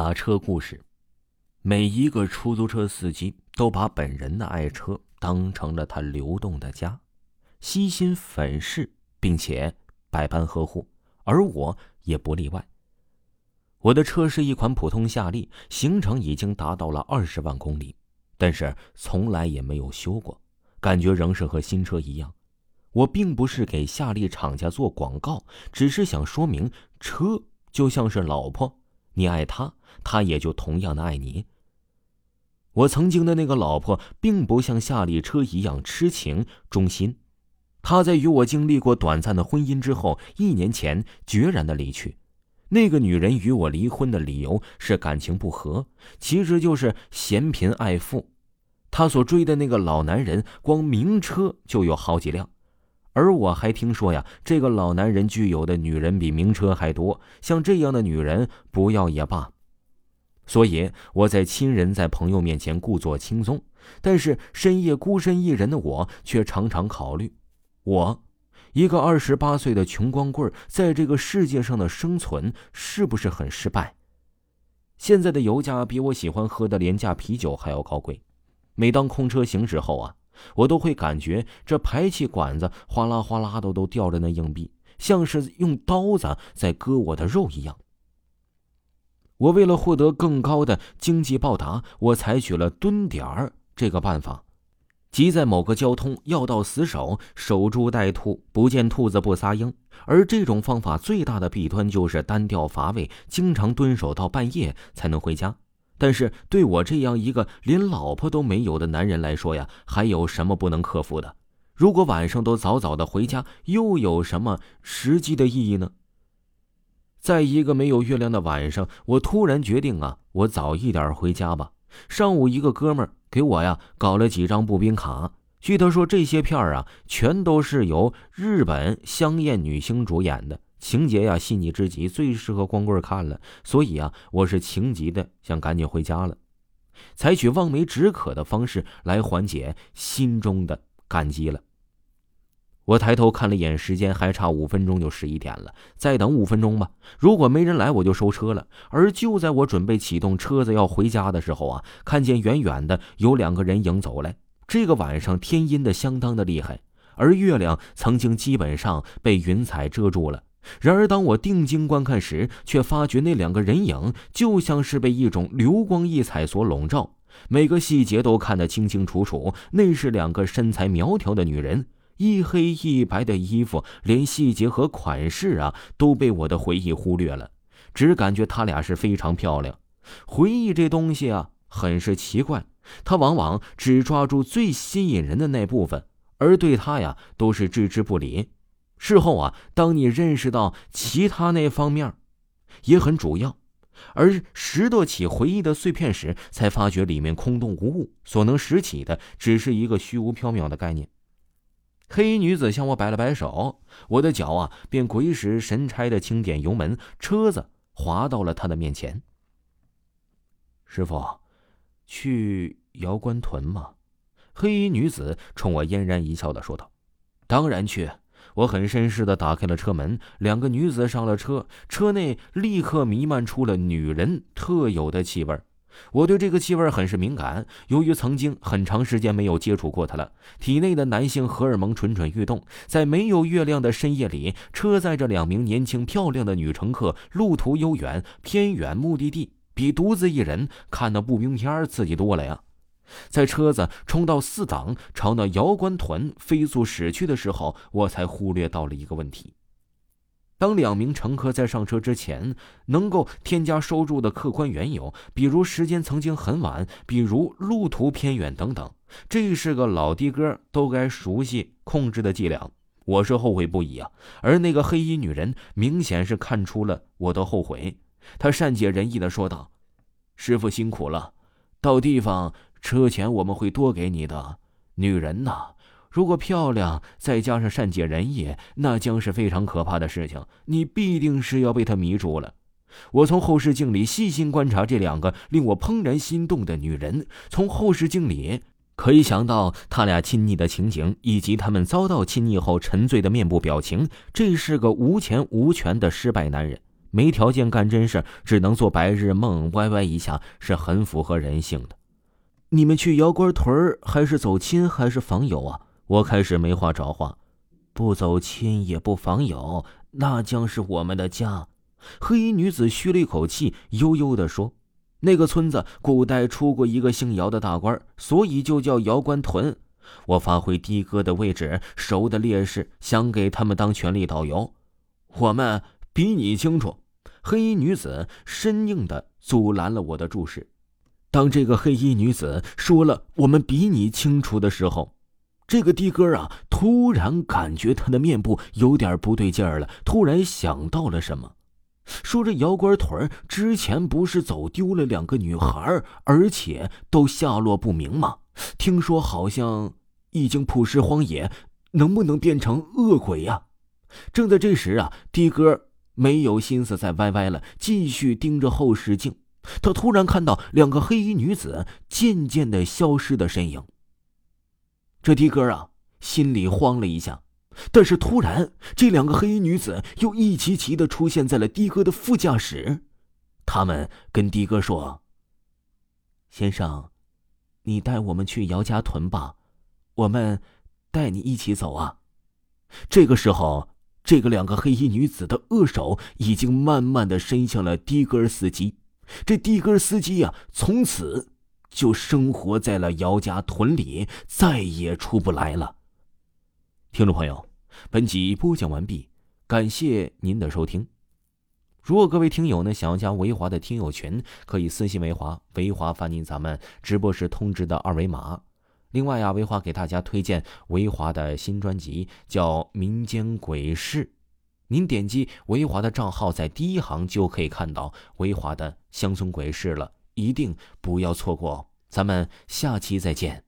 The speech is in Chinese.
打车故事，每一个出租车司机都把本人的爱车当成了他流动的家，悉心粉饰，并且百般呵护，而我也不例外。我的车是一款普通夏利，行程已经达到了二十万公里，但是从来也没有修过，感觉仍是和新车一样。我并不是给夏利厂家做广告，只是想说明，车就像是老婆。你爱他，他也就同样的爱你。我曾经的那个老婆，并不像夏利车一样痴情忠心。她在与我经历过短暂的婚姻之后，一年前决然的离去。那个女人与我离婚的理由是感情不和，其实就是嫌贫爱富。她所追的那个老男人，光名车就有好几辆。而我还听说呀，这个老男人具有的女人比名车还多，像这样的女人不要也罢。所以我在亲人在朋友面前故作轻松，但是深夜孤身一人的我却常常考虑：我一个二十八岁的穷光棍，在这个世界上的生存是不是很失败？现在的油价比我喜欢喝的廉价啤酒还要高贵，每当空车行驶后啊。我都会感觉这排气管子哗啦哗啦的都掉着那硬币，像是用刀子在割我的肉一样。我为了获得更高的经济报答，我采取了蹲点儿这个办法，即在某个交通要道死守，守株待兔，不见兔子不撒鹰。而这种方法最大的弊端就是单调乏味，经常蹲守到半夜才能回家。但是对我这样一个连老婆都没有的男人来说呀，还有什么不能克服的？如果晚上都早早的回家，又有什么实际的意义呢？在一个没有月亮的晚上，我突然决定啊，我早一点回家吧。上午一个哥们儿给我呀搞了几张步兵卡，据他说这些片儿啊，全都是由日本香艳女星主演的。情节呀细腻之极，最适合光棍看了。所以啊，我是情急的想赶紧回家了，采取望梅止渴的方式来缓解心中的感激了。我抬头看了一眼时间，还差五分钟就十一点了，再等五分钟吧。如果没人来，我就收车了。而就在我准备启动车子要回家的时候啊，看见远远的有两个人影走来。这个晚上天阴的相当的厉害，而月亮曾经基本上被云彩遮住了。然而，当我定睛观看时，却发觉那两个人影就像是被一种流光溢彩所笼罩，每个细节都看得清清楚楚。那是两个身材苗条的女人，一黑一白的衣服，连细节和款式啊都被我的回忆忽略了，只感觉她俩是非常漂亮。回忆这东西啊，很是奇怪，它往往只抓住最吸引人的那部分，而对它呀都是置之不理。事后啊，当你认识到其他那方面，也很主要，而拾掇起回忆的碎片时，才发觉里面空洞无物，所能拾起的只是一个虚无缥缈的概念。黑衣女子向我摆了摆手，我的脚啊便鬼使神差的轻点油门，车子滑到了她的面前。师傅，去瑶关屯吗？黑衣女子冲我嫣然一笑的说道：“当然去。”我很绅士的打开了车门，两个女子上了车，车内立刻弥漫出了女人特有的气味。我对这个气味很是敏感，由于曾经很长时间没有接触过它了，体内的男性荷尔蒙蠢蠢欲动。在没有月亮的深夜里，车载着两名年轻漂亮的女乘客，路途悠远，偏远目的地比独自一人看那步兵片刺激多了呀。在车子冲到四档，朝那瑶关屯飞速驶去的时候，我才忽略到了一个问题：当两名乘客在上车之前，能够添加收入的客观缘由，比如时间曾经很晚，比如路途偏远等等，这是个老的哥都该熟悉控制的伎俩。我是后悔不已啊！而那个黑衣女人明显是看出了我的后悔，她善解人意的说道：“师傅辛苦了，到地方。”车钱我们会多给你的，女人呐，如果漂亮，再加上善解人意，那将是非常可怕的事情。你必定是要被她迷住了。我从后视镜里细心观察这两个令我怦然心动的女人，从后视镜里可以想到他俩亲昵的情景，以及他们遭到亲昵后沉醉的面部表情。这是个无钱无权的失败男人。没条件干真事，只能做白日梦，歪歪一下是很符合人性的。你们去姚官屯，还是走亲，还是访友啊？我开始没话找话，不走亲也不访友，那将是我们的家。黑衣女子吁了一口气，悠悠地说：“那个村子古代出过一个姓姚的大官，所以就叫姚官屯。我发挥的哥的位置，熟的烈士，想给他们当权力导游。我们比你清楚。”黑衣女子生硬地阻拦了我的注视。当这个黑衣女子说了“我们比你清楚”的时候，这个的哥啊，突然感觉他的面部有点不对劲儿了，突然想到了什么。说这姚官屯之前不是走丢了两个女孩，而且都下落不明吗？听说好像已经曝尸荒野，能不能变成恶鬼呀？正在这时啊，的哥没有心思再歪歪了，继续盯着后视镜。他突然看到两个黑衣女子渐渐的消失的身影。这的哥啊，心里慌了一下。但是突然，这两个黑衣女子又一齐齐的出现在了的哥的副驾驶。他们跟的哥说：“先生，你带我们去姚家屯吧，我们带你一起走啊。”这个时候，这个两个黑衣女子的恶手已经慢慢的伸向了的哥司机。这的哥司机呀，从此就生活在了姚家屯里，再也出不来了。听众朋友。本集播讲完毕，感谢您的收听。如果各位听友呢想要加维华的听友群，可以私信维华，维华发您咱们直播时通知的二维码。另外啊，维华给大家推荐维华的新专辑，叫《民间鬼事》。您点击维华的账号，在第一行就可以看到维华的乡村鬼市了，一定不要错过。咱们下期再见。